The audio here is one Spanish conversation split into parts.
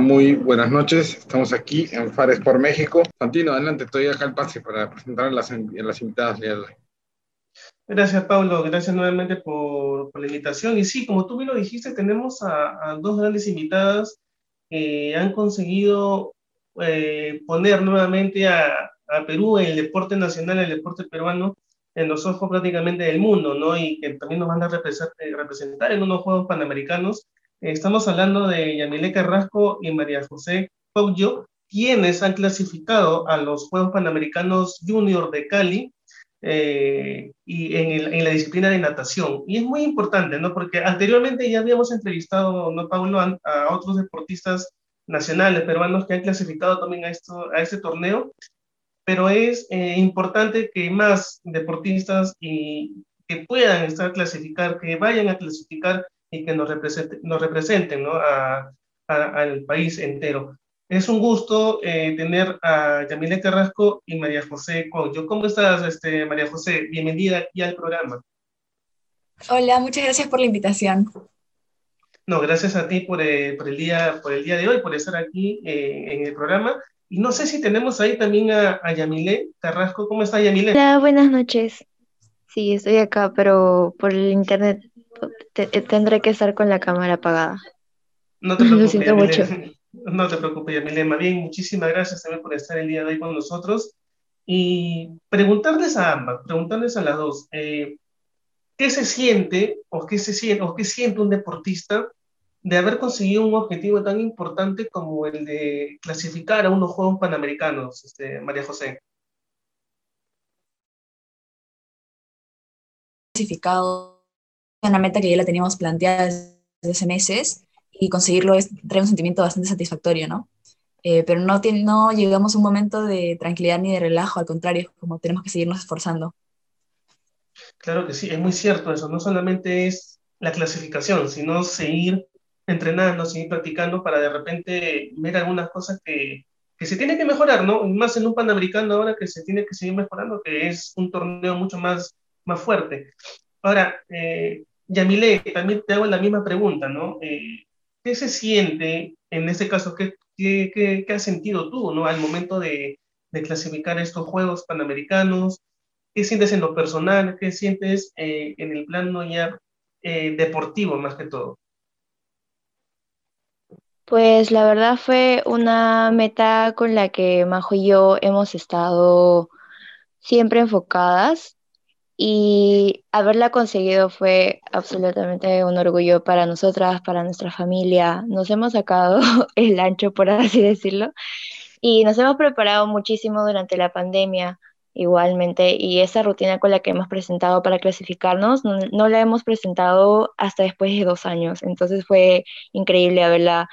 Muy buenas noches, estamos aquí en Fares por México. Santino, adelante, estoy acá al pase para presentar a las, las invitadas de hoy. Gracias, Pablo. Gracias nuevamente por, por, la invitación. Y sí, como tú bien lo dijiste, tenemos a, a dos grandes invitadas que han conseguido eh, poner nuevamente a, a, Perú el deporte nacional, el deporte peruano, en los ojos prácticamente del mundo, ¿no? Y que también nos van a representar, representar en unos Juegos Panamericanos Estamos hablando de Yamile Carrasco y María José Pauyo, quienes han clasificado a los Juegos Panamericanos Junior de Cali eh, y en, la disciplina de natación. Y es muy importante, ¿no? Porque anteriormente ya habíamos entrevistado, ¿no, Paulo, a, a otros deportistas nacionales peruanos que han clasificado también a, a este torneo, pero es eh, importante que más deportistas y que puedan estar clasificar, que vayan a clasificar y que nos, represente, nos representen ¿no? a, a, al país entero. Es un gusto eh, tener a Yamile Carrasco y María José Coyo. ¿Cómo estás, este, María José? Bienvenida aquí al programa. Hola, muchas gracias por la invitación. No, gracias a ti por, eh, por, el, día, por el día de hoy, por estar aquí eh, en el programa. Y no sé si tenemos ahí también a, a Yamile Carrasco. ¿Cómo está Yamile? Hola, buenas noches. Sí, estoy acá, pero por el internet te, tendré que estar con la cámara apagada. No te preocupes, Lo siento mucho. No te preocupes, Yamile. Más bien, muchísimas gracias también por estar el día de hoy con nosotros. Y preguntarles a ambas, preguntarles a las dos, eh, ¿qué se siente o qué, se siente, o qué siente un deportista de haber conseguido un objetivo tan importante como el de clasificar a unos Juegos Panamericanos, este, María José? Clasificado una meta que ya la teníamos planteada desde hace meses y conseguirlo es, trae un sentimiento bastante satisfactorio, ¿no? Eh, pero no, no llegamos a un momento de tranquilidad ni de relajo, al contrario, como tenemos que seguirnos esforzando. Claro que sí, es muy cierto eso, no solamente es la clasificación, sino seguir entrenando, seguir practicando para de repente ver algunas cosas que, que se tiene que mejorar, ¿no? Más en un Panamericano ahora que se tiene que seguir mejorando, que es un torneo mucho más, más fuerte. Ahora, eh, Yamile, también te hago la misma pregunta, ¿no? Eh, ¿Qué se siente en este caso? ¿Qué, qué, qué, qué has sentido tú, ¿no? Al momento de, clasificar estos Juegos Panamericanos. ¿Qué sientes en lo personal? ¿Qué sientes eh, en el plano ya eh, deportivo más que todo? Pues la verdad fue una meta con la que Majo y yo hemos estado siempre enfocadas y haberla conseguido fue absolutamente un orgullo para nosotras, para nuestra familia. Nos hemos sacado el ancho, por así decirlo, y nos hemos preparado muchísimo durante la pandemia igualmente, y esa rutina con la que hemos presentado para clasificarnos, no, no la hemos presentado hasta después de dos años, entonces fue increíble haberla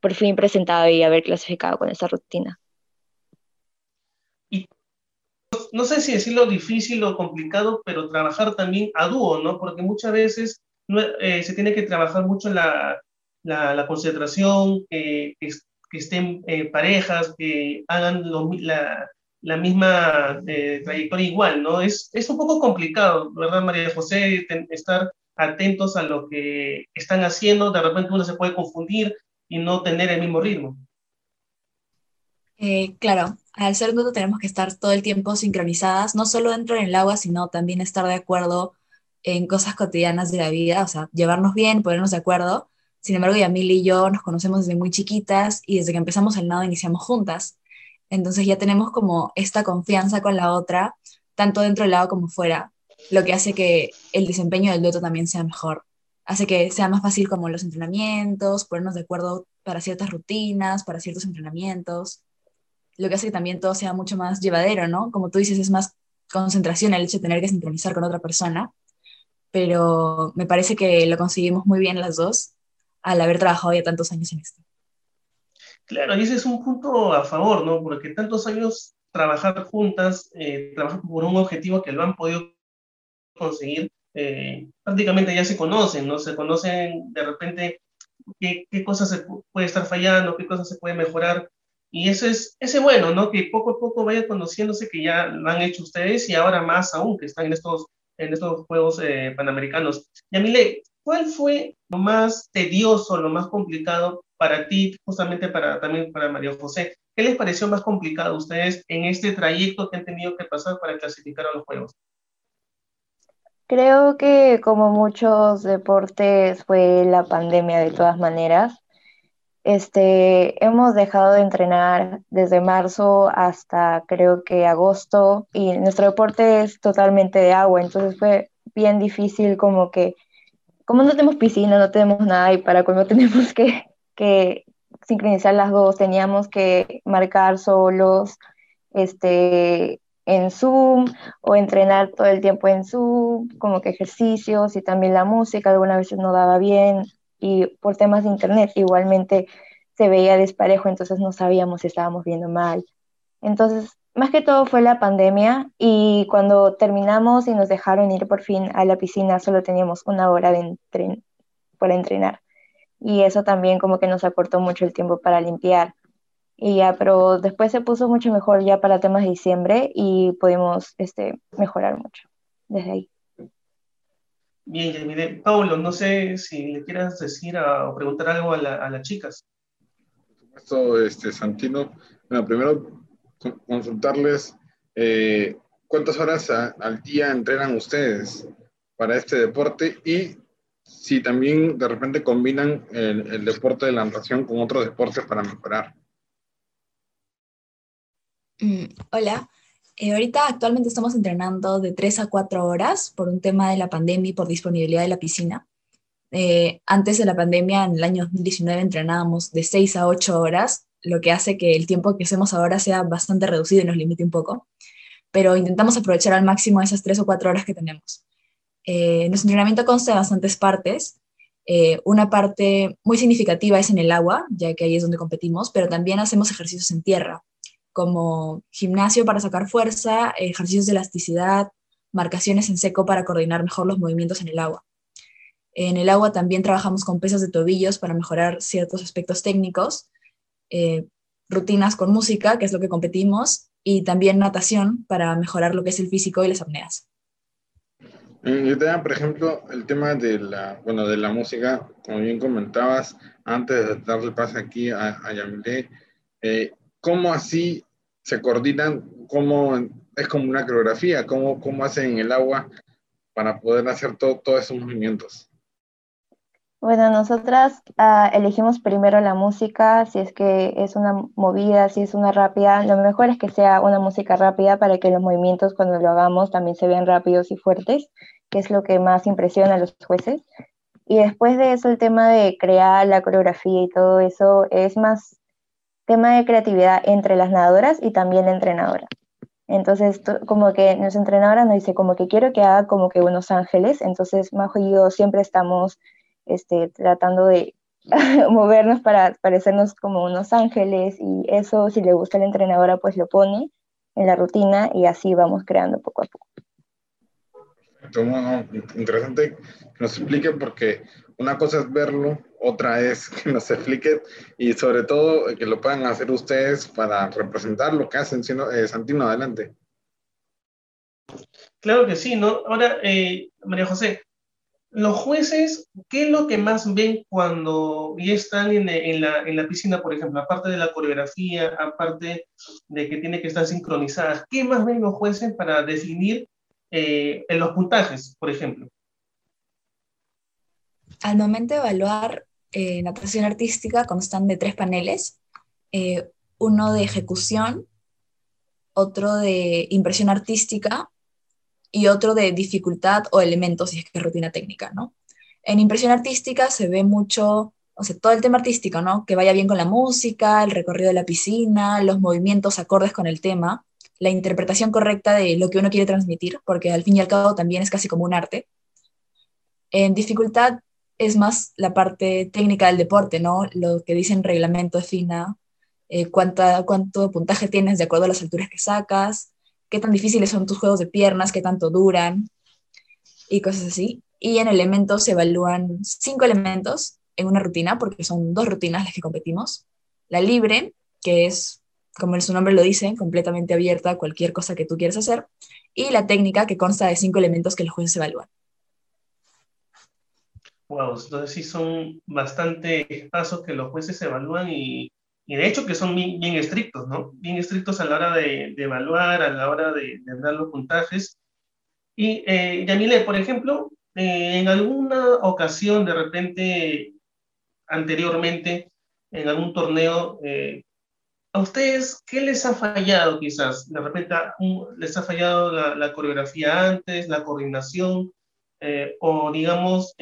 por fin presentado y haber clasificado con esa rutina no sé si decirlo difícil o complicado, pero trabajar también a dúo, ¿no? Porque muchas veces no, eh, se tiene que trabajar mucho la, la, la concentración, que, que, que estén eh, parejas, que hagan lo, la, la, misma eh, trayectoria igual, ¿no? Es, es un poco complicado, ¿verdad, María José? Ten, estar atentos a lo que están haciendo, de repente uno se puede confundir y no tener el mismo ritmo. Eh, claro, al ser dudo tenemos que estar todo el tiempo sincronizadas, no solo dentro del agua, sino también estar de acuerdo en cosas cotidianas de la vida, o sea, llevarnos bien, ponernos de acuerdo. Sin embargo, Yamil y yo nos conocemos desde muy chiquitas y desde que empezamos el nado iniciamos juntas. Entonces ya tenemos como esta confianza con la otra, tanto dentro del lado como fuera, lo que hace que el desempeño del dueto también sea mejor. Hace que sea más fácil como los entrenamientos, ponernos de acuerdo para ciertas rutinas, para ciertos entrenamientos lo que hace que también todo sea mucho más llevadero, ¿no? Como tú dices, es más concentración el hecho de tener que sincronizar con otra persona, pero me parece que lo conseguimos muy bien las dos al haber trabajado ya tantos años en esto. Claro, y ese es un punto a favor, ¿no? Porque tantos años trabajar juntas, eh, trabajar por un objetivo que lo han podido conseguir, eh, prácticamente ya se conocen, ¿no? Se conocen de repente qué, qué cosas se puede estar fallando, qué cosas se puede mejorar, y eso es ese bueno, ¿no? Que poco a poco vaya conociéndose que ya lo han hecho ustedes y ahora más aún que están en estos, en estos Juegos eh, Panamericanos. Yamile, ¿cuál fue lo más tedioso, lo más complicado para ti, justamente para, también para María José, ¿qué les pareció más complicado a ustedes en este trayecto que han tenido que pasar para clasificar a los Juegos? Creo que como muchos deportes fue la pandemia de todas maneras. Este, hemos dejado de entrenar desde marzo hasta creo que agosto y nuestro deporte es totalmente de agua, entonces fue bien difícil como que, como no tenemos piscina, no tenemos nada y para cuando tenemos que, que sincronizar las dos, teníamos que marcar solos, este, en Zoom o entrenar todo el tiempo en Zoom, como que ejercicios y también la música algunas veces no daba bien y por temas de internet igualmente se veía desparejo, entonces no sabíamos si estábamos viendo mal. Entonces, más que todo fue la pandemia y cuando terminamos y nos dejaron ir por fin a la piscina, solo teníamos una hora de para entrenar. Y eso también como que nos acortó mucho el tiempo para limpiar. Y ya, pero después se puso mucho mejor ya para temas de diciembre y pudimos este, mejorar mucho desde ahí. Bien, mire, Paulo, no sé si le quieras decir o preguntar algo a, las chicas. Por supuesto, este, Santino. Bueno, primero consultarles eh, cuántas horas al día entrenan ustedes para este deporte y si también de repente combinan el, el deporte de la natación con otros deportes para mejorar. Mm, hola, eh, ahorita actualmente estamos entrenando de 3 a 4 horas por un tema de la pandemia y por disponibilidad de la piscina. Eh, antes de la pandemia, en el año 2019, entrenábamos de 6 a 8 horas, lo que hace que el tiempo que hacemos ahora sea bastante reducido y nos limite un poco, pero intentamos aprovechar al máximo esas 3 o 4 horas que tenemos. Eh, nuestro entrenamiento consta de bastantes partes. una parte muy significativa es en el agua, ya que ahí es donde competimos, pero también hacemos ejercicios en tierra, como gimnasio para sacar fuerza, ejercicios de elasticidad, marcaciones en seco para coordinar mejor los movimientos en el agua. En el agua también trabajamos con pesas de tobillos para mejorar ciertos aspectos técnicos, eh, rutinas con música, que es lo que competimos, y también natación para mejorar lo que es el físico y las apneas. Yo te por ejemplo, el tema de la, bueno, de la música, como bien comentabas, antes de darle paso aquí a, a Yamile, eh, ¿cómo así se coordinan? ¿Cómo es como una coreografía? ¿Cómo, cómo hacen en el agua para poder hacer todos esos movimientos? Bueno, nosotras ah, elegimos primero la música, si es que es una movida, si es una rápida, lo mejor es que sea una música rápida para que los movimientos cuando lo hagamos también se vean rápidos y fuertes, que es lo que más impresiona a los jueces. Y después de eso el tema de crear la coreografía y todo eso es más tema de creatividad entre las nadadoras y también la entrenadora. Entonces, como que nuestra entrenadora nos dice como que quiero que haga como que unos ángeles, entonces Majo y yo siempre estamos este, tratando de movernos para parecernos como unos ángeles y eso si le gusta a la entrenadora pues lo pone en la rutina y así vamos creando poco a poco. Interesante que nos explique porque una cosa es verlo, otra es que nos expliquen y sobre todo que lo puedan hacer ustedes para representar lo que hacen. Eh, Santino, adelante. Claro que sí, ¿no? Ahora, eh, María José, los jueces, ¿qué es lo que más ven cuando ya están en, la, en, la, piscina, por ejemplo? Aparte de la coreografía, aparte de que tiene que estar sincronizadas, ¿qué más ven los jueces para definir eh, en los puntajes, por ejemplo? Al momento de evaluar eh, natación artística constan de tres paneles, eh, uno de ejecución, otro de impresión artística y otro de dificultad o elementos, si es que es rutina técnica. En impresión artística se ve mucho, o sea, todo el tema artístico, ¿no? Que vaya bien con la música, el recorrido de la piscina, los movimientos acordes con el tema, la interpretación correcta de lo que uno quiere transmitir, porque al fin y al cabo también es casi como un arte. En dificultad es más la parte técnica del deporte, ¿no? Lo que dice en reglamento FINA, eh, cuánta, cuánto puntaje tienes de acuerdo a las alturas que sacas, qué tan difíciles son tus juegos de piernas, qué tanto duran y cosas así. Y en elementos se evalúan cinco elementos en una rutina, porque son dos rutinas las que competimos. La libre, que es, como su nombre lo dice, completamente abierta a cualquier cosa que tú quieras hacer. Y la técnica, que consta de cinco elementos que los jueces evalúan. Entonces sí son bastante pasos que los jueces evalúan y, y de hecho que son bien, estrictos, ¿no? Bien estrictos a la hora de, evaluar, a la hora de, dar los puntajes. Y eh, Yamile, por ejemplo, eh, en alguna ocasión, de repente, anteriormente, en algún torneo, eh, ¿a ustedes qué les ha fallado quizás? De repente les ha fallado la, coreografía antes, la coordinación, eh, o digamos,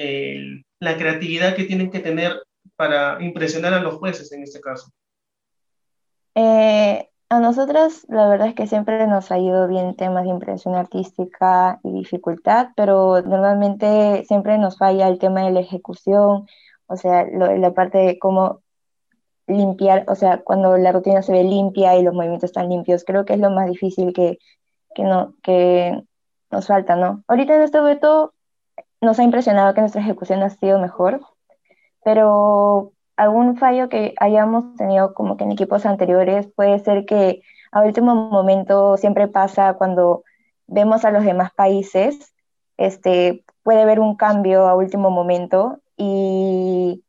la creatividad que tienen que tener para impresionar a los jueces en este caso. a nosotros la verdad es que siempre nos ha ido bien temas de impresión artística y dificultad, pero normalmente siempre nos falla el tema de la ejecución, o sea, la parte de cómo limpiar, o sea, cuando la rutina se ve limpia y los movimientos están limpios, creo que es lo más difícil que, que, no, que nos falta, ¿no? Ahorita en este reto nos ha impresionado que nuestra ejecución ha sido mejor, pero algún fallo que hayamos tenido como que en equipos anteriores puede ser que a último momento siempre pasa cuando vemos a los demás países, este, puede haber un cambio a último momento y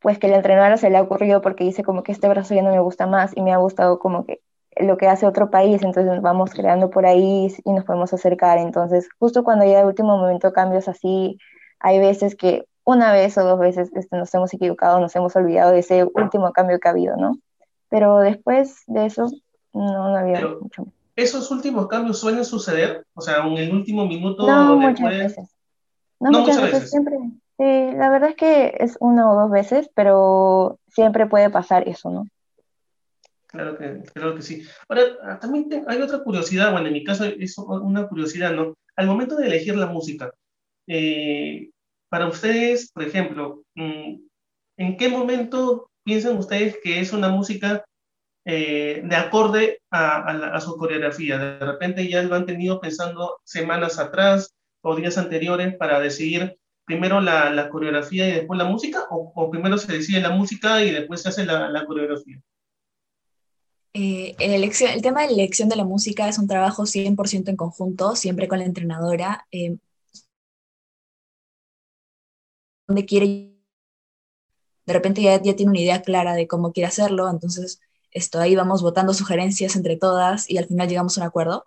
pues que el entrenador se le ha ocurrido porque dice como que este brazo ya no me gusta más y me ha gustado como que lo que hace otro país, entonces nos vamos creando por ahí y nos podemos acercar. Entonces, justo cuando llega el último momento cambios así, hay veces que una vez o dos veces este, nos hemos equivocado, nos hemos olvidado de ese último cambio que ha habido, ¿no? Pero después de eso, no, no había mucho. ¿Esos últimos cambios suelen suceder? O sea, en el último minuto. No, muchas veces. No, muchas, veces, siempre. Sí, la verdad es que es una o dos veces, pero siempre puede pasar eso, ¿no? Claro que, claro que sí. Ahora, ah, también hay otra curiosidad, bueno, en mi caso es una curiosidad, ¿no? Al momento de elegir la música, eh, para ustedes, por ejemplo, mm, ¿en qué momento piensan ustedes que es una música eh, de acorde a, su coreografía? De repente ya lo han tenido pensando semanas atrás, o días anteriores para decidir primero la, coreografía y después la música? O, primero se decide la música y después se hace la coreografía? Eh, elección, el tema de la elección de la música es un trabajo 100% en conjunto, siempre con la entrenadora. Eh, donde quiere, de repente ya, ya tiene una idea clara de cómo quiere hacerlo, entonces esto, ahí vamos votando sugerencias entre todas y al final llegamos a un acuerdo.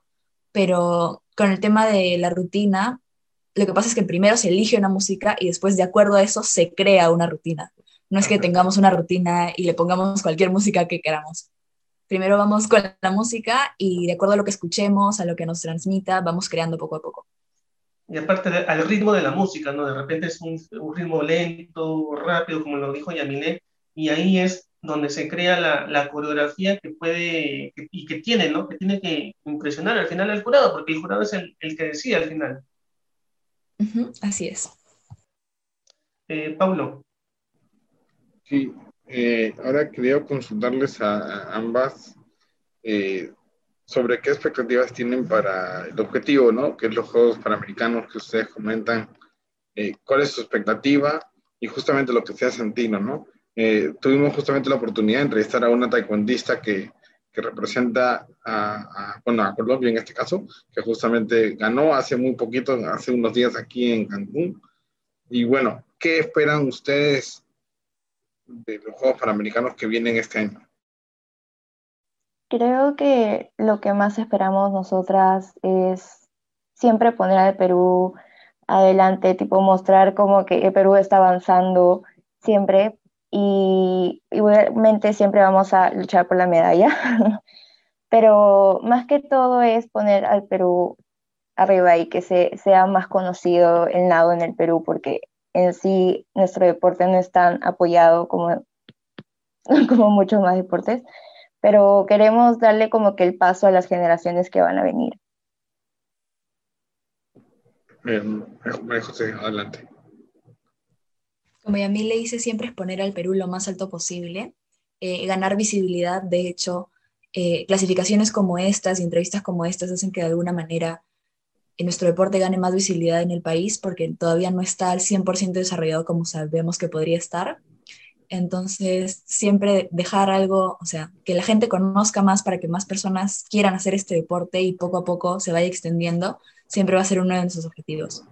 Pero con el tema de la rutina, lo que pasa es que primero se elige una música y después de acuerdo a eso se crea una rutina. No es que tengamos una rutina y le pongamos cualquier música que queramos. Primero vamos con la música y de acuerdo a lo que escuchemos, a lo que nos transmita, vamos creando poco a poco. Y aparte al ritmo de la música, ¿no? De repente es un, ritmo lento, rápido, como lo dijo Yamile, y ahí es donde se crea la, la coreografía que puede y que tiene, ¿no? Que tiene que impresionar al final al jurado, porque el jurado es el, el que decide al final así es. Eh, Pablo. Sí, eh, ahora quería consultarles a, ambas eh, sobre qué expectativas tienen para el objetivo, ¿no? Que es los Juegos Panamericanos que ustedes comentan. ¿Cuál es su expectativa? Y justamente lo que sea Santino, ¿no? tuvimos justamente la oportunidad de entrevistar a una taekwondista que, que representa a, bueno, a Colombia en este caso, que justamente ganó hace muy poquito, hace unos días aquí en Cancún. Y bueno, ¿qué esperan ustedes de los Juegos Panamericanos que vienen este año? Creo que lo que más esperamos nosotras es siempre poner al Perú adelante, tipo mostrar como que el Perú está avanzando siempre, y igualmente siempre vamos a luchar por la medalla, pero más que todo es poner al Perú arriba y que se, sea más conocido el lado en el Perú, porque en sí nuestro deporte no es tan apoyado como, como muchos más deportes, pero queremos darle como que el paso a las generaciones que van a venir. Bien, José, adelante. Como ya a mí le hice siempre es poner al Perú lo más alto posible, eh, ganar visibilidad. De hecho, eh, clasificaciones como estas y entrevistas como estas hacen que de alguna manera en nuestro deporte gane más visibilidad en el país porque todavía no está al 100% desarrollado como sabemos que podría estar. Entonces, siempre dejar algo, o sea, que la gente conozca más para que más personas quieran hacer este deporte y poco a poco se vaya extendiendo, siempre va a ser uno de nuestros objetivos.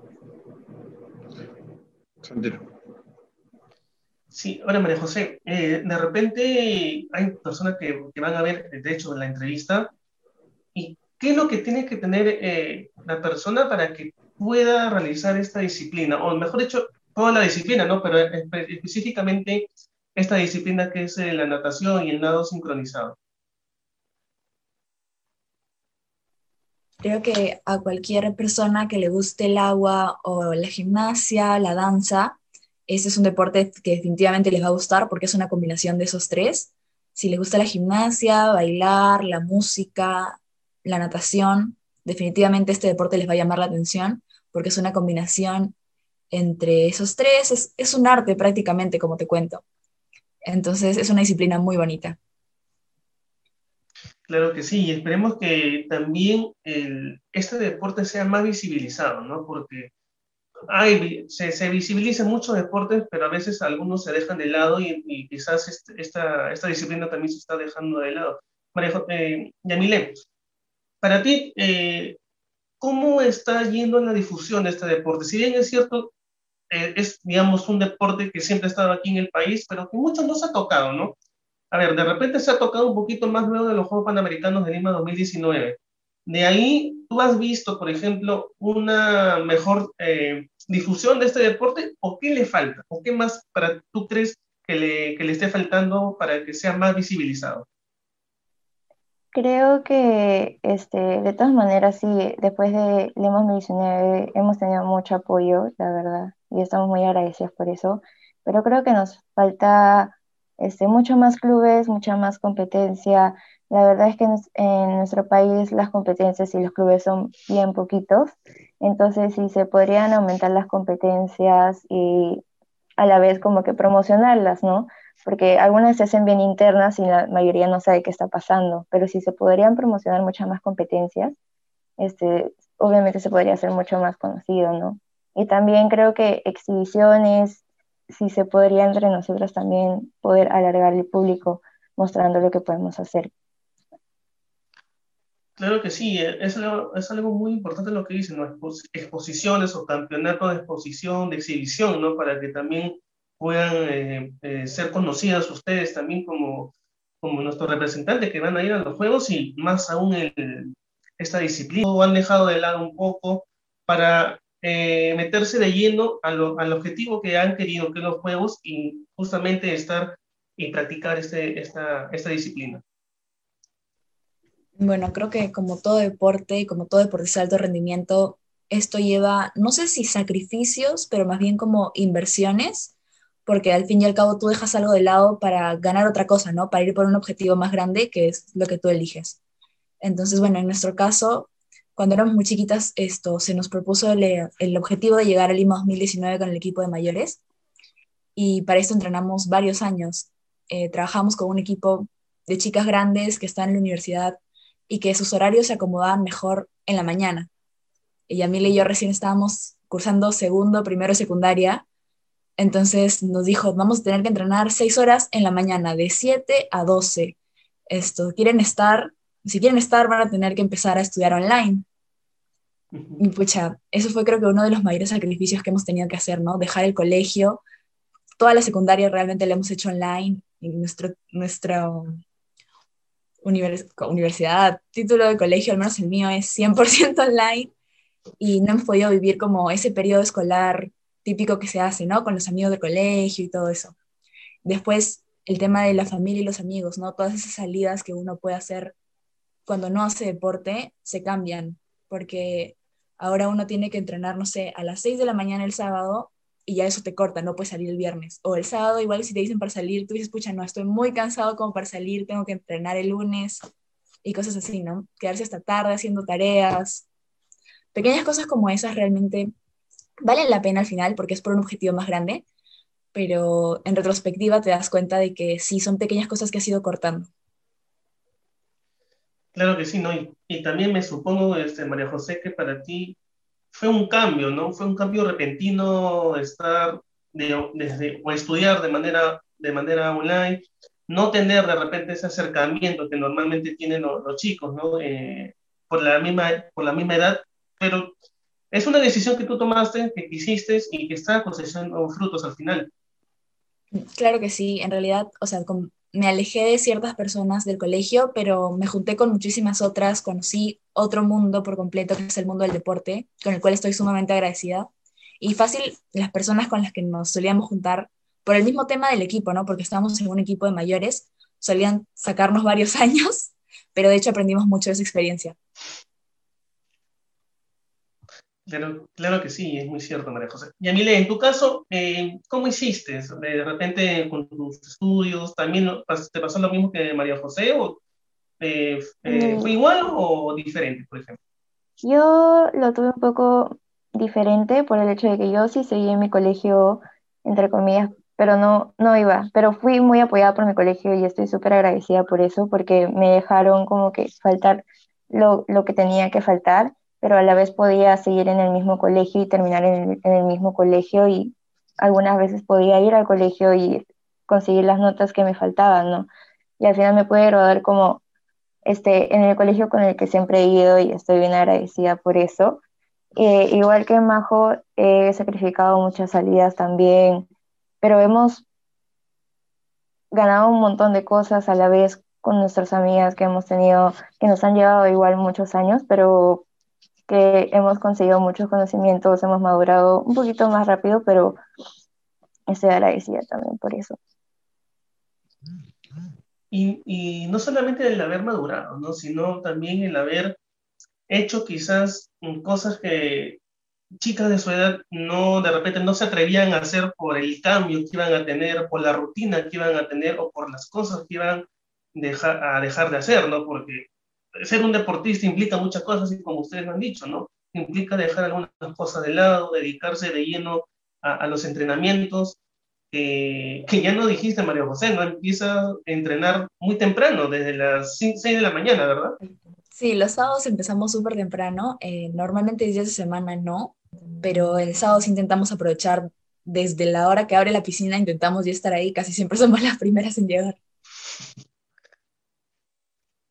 Sí, ahora María José, eh, de repente hay personas que, que, van a ver, de hecho, la entrevista, qué es lo que tiene que tener eh, la persona para que pueda realizar esta disciplina, o mejor dicho, toda la disciplina, ¿no? Pero específicamente esta disciplina que es eh, la natación y el nado sincronizado. Creo que a cualquier persona que le guste el agua o la gimnasia, la danza, ese es un deporte que definitivamente les va a gustar porque es una combinación de esos tres. Si les gusta la gimnasia, bailar, la música, la natación, definitivamente este deporte les va a llamar la atención porque es una combinación entre esos tres. Es, un arte prácticamente, como te cuento. Entonces es una disciplina muy bonita. Claro que sí, y esperemos que también este deporte sea más visibilizado, ¿no? Porque se, se visibilizan muchos deportes, pero a veces algunos se dejan de lado y, quizás este, esta, esta, disciplina también se está dejando de lado. María eh, Yamile, para ti, eh, ¿cómo está yendo en la difusión de este deporte? Si bien es cierto, eh, es, digamos, un deporte que siempre ha estado aquí en el país, pero que muchos no se ha tocado, ¿no? A ver, de repente se ha tocado un poquito más luego de los Juegos Panamericanos de Lima 2019. De ahí, ¿tú has visto, por ejemplo, una mejor eh, difusión de este deporte o qué le falta? ¿O qué más para tú crees que le, que le esté faltando para que sea más visibilizado? Creo que este, de todas maneras, sí, después de Lima 2019 hemos tenido mucho apoyo, la verdad, y estamos muy agradecidos por eso, pero creo que nos falta este, mucho más clubes, mucha más competencia, la verdad es que en, nuestro país las competencias y los clubes son bien poquitos, entonces si se podrían aumentar las competencias y a la vez como que promocionarlas, ¿no? Porque algunas se hacen bien internas y la mayoría no sabe qué está pasando, pero si se podrían promocionar muchas más competencias, este, obviamente se podría hacer mucho más conocido, ¿no? Y también creo que exhibiciones, si se podría entre nosotros también poder alargar el público mostrando lo que podemos hacer Claro que sí, eh, es algo, es algo muy importante lo que dicen, ¿no? exposiciones o campeonatos de exposición, de exhibición, ¿no? Para que también puedan eh, eh, ser conocidas ustedes también como, como nuestros representantes que van a ir a los Juegos y más aún el, esta disciplina. O han dejado de lado un poco para meterse de lleno a lo, al objetivo que han querido, que los Juegos, y justamente estar y practicar este, esta, esta disciplina. Bueno, creo que como todo deporte y como todo deporte de alto rendimiento, esto lleva, no sé si sacrificios, pero más bien como inversiones, porque al fin y al cabo tú dejas algo de lado para ganar otra cosa, ¿no? Para ir por un objetivo más grande, que es lo que tú eliges. Entonces, bueno, en nuestro caso, cuando éramos muy chiquitas, esto se nos propuso el, el objetivo de llegar al Lima 2019 con el equipo de mayores, y para esto entrenamos varios años. Eh, trabajamos con un equipo de chicas grandes que están en la universidad y que sus horarios se acomodaban mejor en la mañana. Y Yamile y yo recién estábamos cursando segundo, primero, secundaria, entonces nos dijo, vamos a tener que entrenar seis horas en la mañana, de 7 a 12. Esto, quieren estar, si quieren estar, van a tener que empezar a estudiar online. Y pucha, eso fue creo que uno de los mayores sacrificios que hemos tenido que hacer, ¿no? Dejar el colegio. Toda la secundaria realmente la hemos hecho online. Y nuestro, nuestro universidad, título de colegio, al menos el mío es 100% online y no hemos podido vivir como ese periodo escolar típico que se hace, ¿no? Con los amigos del colegio y todo eso. Después, el tema de la familia y los amigos, ¿no? Todas esas salidas que uno puede hacer cuando no hace deporte se cambian, porque ahora uno tiene que entrenar, no sé, a las 6 de la mañana el sábado y ya eso te corta, no puedes salir el viernes. O el sábado, igual si te dicen para salir, tú dices, pucha, no, estoy muy cansado como para salir, tengo que entrenar el lunes y cosas así, ¿no? Quedarse hasta tarde haciendo tareas. Pequeñas cosas como esas realmente valen la pena al final porque es por un objetivo más grande, pero en retrospectiva te das cuenta de que sí, son pequeñas cosas que has ido cortando. Claro que sí, ¿no? Y, y también me supongo, este, María José, que para ti fue un cambio, ¿no? Fue un cambio repentino estar desde, o estudiar de manera, de manera online, no tener de repente ese acercamiento que normalmente tienen los, chicos, ¿no? Eh, por, la misma, por la misma edad, pero es una decisión que tú tomaste, que hiciste y que está cosechando frutos al final. Claro que sí, en realidad, o sea, me alejé de ciertas personas del colegio, pero me junté con muchísimas otras, conocí otro mundo por completo, que es el mundo del deporte, con el cual estoy sumamente agradecida. Y fácil, las personas con las que nos solíamos juntar, por el mismo tema del equipo, ¿no? Porque estábamos en un equipo de mayores, solían sacarnos varios años, pero de hecho aprendimos mucho de esa experiencia. Claro, claro que sí, es muy cierto, María José. Y Amile, en tu caso, eh, ¿cómo hiciste? De repente con tus estudios, ¿también te pasó lo mismo que María José? ¿O eh, eh, fue igual o diferente, por ejemplo? Yo lo tuve un poco diferente por el hecho de que yo sí seguí en mi colegio, entre comillas, pero no, no iba. Pero fui muy apoyada por mi colegio y estoy súper agradecida por eso, porque me dejaron como que faltar lo, lo que tenía que faltar pero a la vez podía seguir en el mismo colegio y terminar en, el mismo colegio y algunas veces podía ir al colegio y conseguir las notas que me faltaban, ¿no? Y al final me pude graduar como este, en el colegio con el que siempre he ido y estoy bien agradecida por eso. Eh, igual que Majo, he sacrificado muchas salidas también, pero hemos ganado un montón de cosas a la vez con nuestras amigas que hemos tenido, que nos han llevado igual muchos años, pero que hemos conseguido muchos conocimientos, hemos madurado un poquito más rápido, pero estoy agradecida también por eso. Y, y no solamente el haber madurado, ¿no? sino también el haber hecho quizás cosas que chicas de su edad no de repente no se atrevían a hacer por el cambio que iban a tener, por la rutina que iban a tener o por las cosas que iban dejar, a dejar de hacer, ¿no? Porque ser un deportista implica muchas cosas, y como ustedes han dicho, ¿no? Implica dejar algunas cosas de lado, dedicarse de lleno a, los entrenamientos, que ya no dijiste, María José, ¿no? Empieza a entrenar muy temprano, desde las 6 de la mañana, ¿verdad? Sí, los sábados empezamos súper temprano, eh, normalmente días de semana no, pero el sábado intentamos aprovechar desde la hora que abre la piscina, intentamos ya estar ahí, casi siempre somos las primeras en llegar.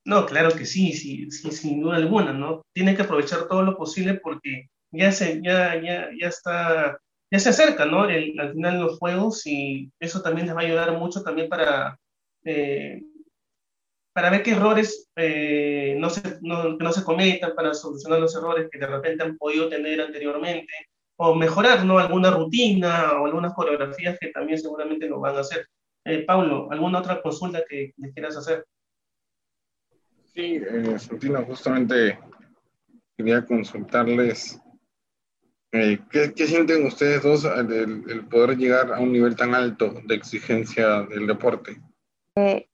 No, claro que sí, sí, sí, sin duda alguna, ¿no? Tiene que aprovechar todo lo posible porque ya se, ya, ya, ya está, ya se acerca, ¿no? El, al final los juegos y eso también les va a ayudar mucho también para, eh, para ver qué errores eh, no, se, no se cometan, para solucionar los errores que de repente han podido tener anteriormente, o mejorar, ¿no? Alguna rutina o algunas coreografías que también seguramente lo van a hacer. Eh, Pablo, ¿alguna otra consulta que les quieras hacer? Sí, eh, justamente quería consultarles eh, ¿qué, sienten ustedes dos el, poder llegar a un nivel tan alto de exigencia del deporte? Eh,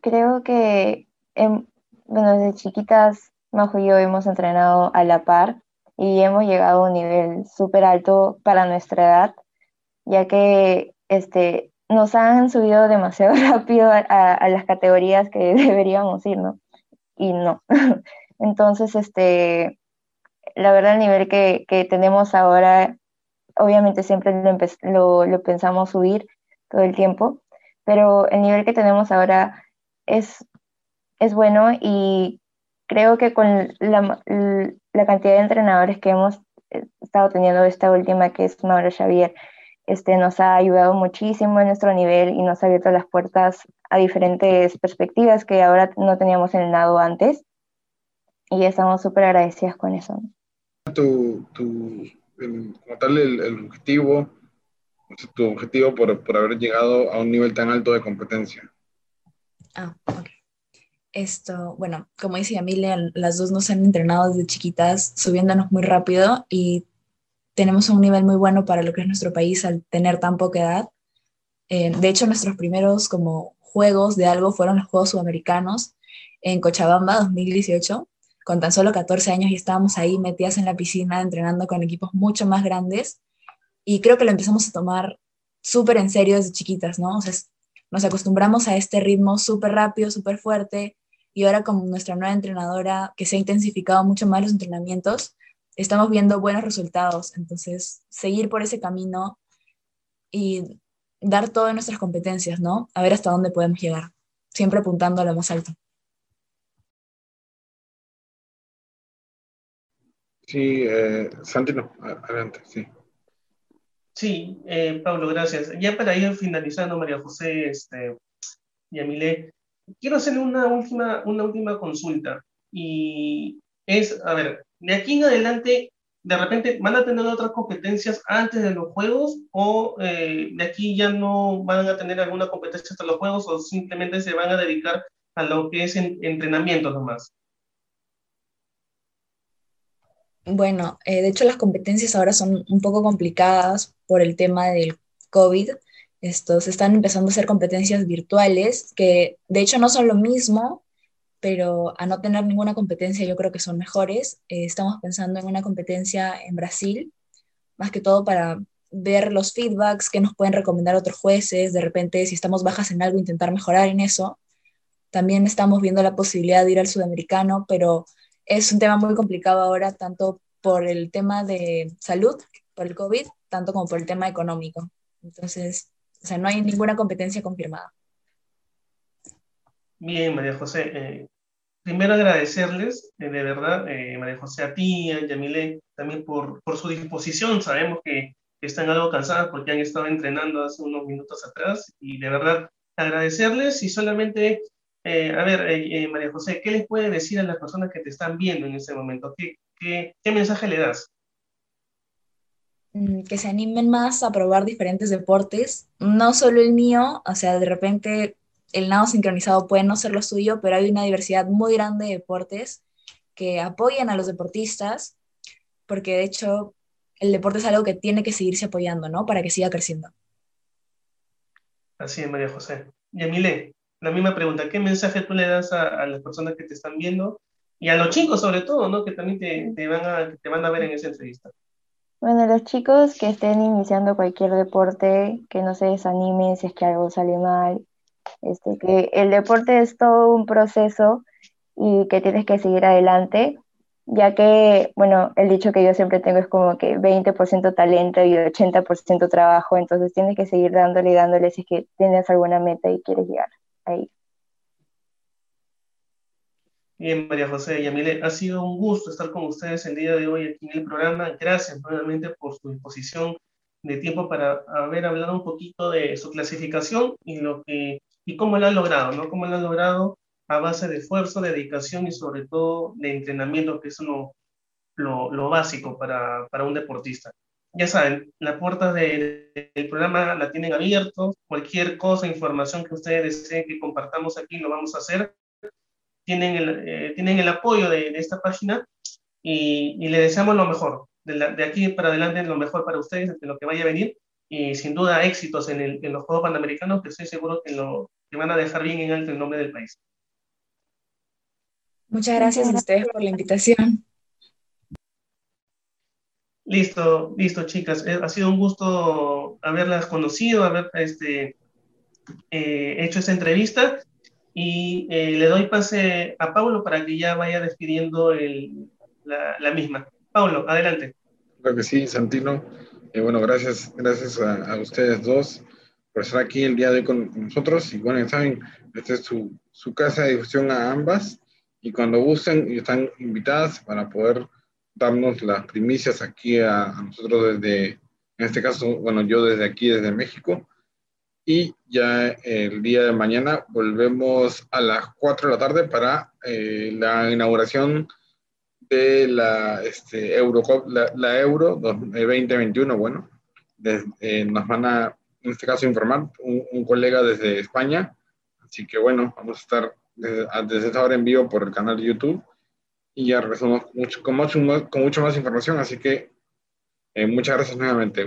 creo que, bueno, desde chiquitas, Majo y yo hemos entrenado a la par y hemos llegado a un nivel súper alto para nuestra edad, ya que este, nos han subido demasiado rápido a las categorías que deberíamos ir, ¿no? Y no. Entonces, este, la verdad, el nivel que, que tenemos ahora, obviamente siempre lo, lo, pensamos subir todo el tiempo, pero el nivel que tenemos ahora es, es bueno y creo que con la, la cantidad de entrenadores que hemos eh, estado teniendo esta última, que es Mauro Xavier, este, nos ha ayudado muchísimo en nuestro nivel y nos ha abierto las puertas a diferentes perspectivas que ahora no teníamos en el nado antes. Y estamos súper agradecidas con eso. Tu, tu, como tal, el, objetivo, tu objetivo por, por, haber llegado a un nivel tan alto de competencia. Ah, ok. Esto, bueno, como dice Emilia, las dos nos han entrenado desde chiquitas, subiéndonos muy rápido y tenemos un nivel muy bueno para lo que es nuestro país al tener tan poca edad. Eh, de hecho, nuestros primeros como juegos de algo fueron los Juegos Sudamericanos en Cochabamba 2018, con tan solo 14 años y estábamos ahí metidas en la piscina entrenando con equipos mucho más grandes y creo que lo empezamos a tomar súper en serio desde chiquitas, ¿no? O sea, nos acostumbramos a este ritmo súper rápido, súper fuerte y ahora con nuestra nueva entrenadora que se ha intensificado mucho más los entrenamientos, estamos viendo buenos resultados. Entonces, seguir por ese camino y dar todas nuestras competencias, ¿no? A ver hasta dónde podemos llegar, siempre apuntando a lo más alto. Sí, eh, Santino, adelante, sí. Sí, eh, Pablo, gracias. Ya para ir finalizando, María José este, y Amilé, quiero hacerle una última, una última consulta. Y es, a ver, de aquí en adelante, de repente, ¿van a tener otras competencias antes de los juegos o eh, de aquí ya no van a tener alguna competencia hasta los juegos o simplemente se van a dedicar a lo que es entrenamiento nomás? Bueno, eh, de hecho las competencias ahora son un poco complicadas por el tema del COVID. Estos están empezando a hacer competencias virtuales que de hecho no son lo mismo, pero a no tener ninguna competencia yo creo que son mejores. Eh, estamos pensando en una competencia en Brasil, más que todo para ver los feedbacks que nos pueden recomendar otros jueces, de repente si estamos bajas en algo intentar mejorar en eso. También estamos viendo la posibilidad de ir al sudamericano, pero es un tema muy complicado ahora, tanto por el tema de salud, por el COVID, tanto como por el tema económico. Entonces, o sea, no hay ninguna competencia confirmada. Bien, María José. Eh, primero agradecerles, eh, de verdad, eh, María José, a ti, a Yamile, también por, por su disposición. Sabemos que, están algo cansadas porque han estado entrenando hace unos minutos atrás y de verdad agradecerles y solamente eh, a ver, María José, ¿qué les puede decir a las personas que te están viendo en este momento? ¿Qué, qué, mensaje le das? Mm, que se animen más a probar diferentes deportes, no solo el mío, o sea, de repente el nado sincronizado puede no ser lo suyo, pero hay una diversidad muy grande de deportes que apoyan a los deportistas, porque de hecho el deporte es algo que tiene que seguirse apoyando, ¿no? Para que siga creciendo. Así es, María José. Y Emile, la misma pregunta, ¿qué mensaje tú le das a, las personas que te están viendo y a los chicos sobre todo, ¿no? Que también te, te, van a, te van a ver en esa entrevista. Bueno, los chicos que estén iniciando cualquier deporte, que no se desanimen si es que algo sale mal, este, que el deporte es todo un proceso y que tienes que seguir adelante, ya que, bueno, el dicho que yo siempre tengo es como que 20% talento y 80% trabajo, entonces tienes que seguir dándole y dándole si es que tienes alguna meta y quieres llegar ahí. Bien, María José y Amile, ha sido un gusto estar con ustedes el día de hoy aquí en el programa. Gracias nuevamente por su disposición de tiempo para haber hablado un poquito de su clasificación y, lo que, y cómo lo ha logrado, ¿no? Cómo lo ha logrado a base de esfuerzo, dedicación y sobre todo de entrenamiento, que es lo, lo, lo básico para, para un deportista ya saben, las puertas del programa la tienen abierto. Cualquier cosa, información que ustedes deseen que compartamos aquí, lo vamos a hacer. Tienen el, eh, tienen el apoyo de, esta página y, y, le deseamos lo mejor. De, aquí para adelante, lo mejor para ustedes, de lo que vaya a venir. Y sin duda, éxitos en, el, en los Juegos Panamericanos, que estoy seguro que, lo, que van a dejar bien en alto el nombre del país. Muchas gracias a ustedes por la invitación. Listo, listo, chicas. Eh, ha sido un gusto haberlas conocido, haber este, eh, hecho esta entrevista. Y eh, le doy pase a Paulo para que ya vaya despidiendo la, misma. Paulo, adelante. Creo que sí, Santino. bueno, gracias, gracias a, ustedes dos por estar aquí el día de hoy con, nosotros. Y bueno, saben, esta es su, su casa de difusión a ambas. Y cuando gusten, están invitadas para poder darnos las primicias aquí a, nosotros desde, en este caso, bueno, yo desde aquí, desde México. Y ya el día de mañana volvemos a las 4 de la tarde para eh, la inauguración de la, este, Euro, la, Euro 2021. Bueno, eh, nos van a, en este caso, informar un, colega desde España. Así que bueno, vamos a estar desde, desde esta hora en vivo por el canal de YouTube y ya regresamos mucho, con, mucho, con mucho más información. Así que eh, muchas gracias nuevamente.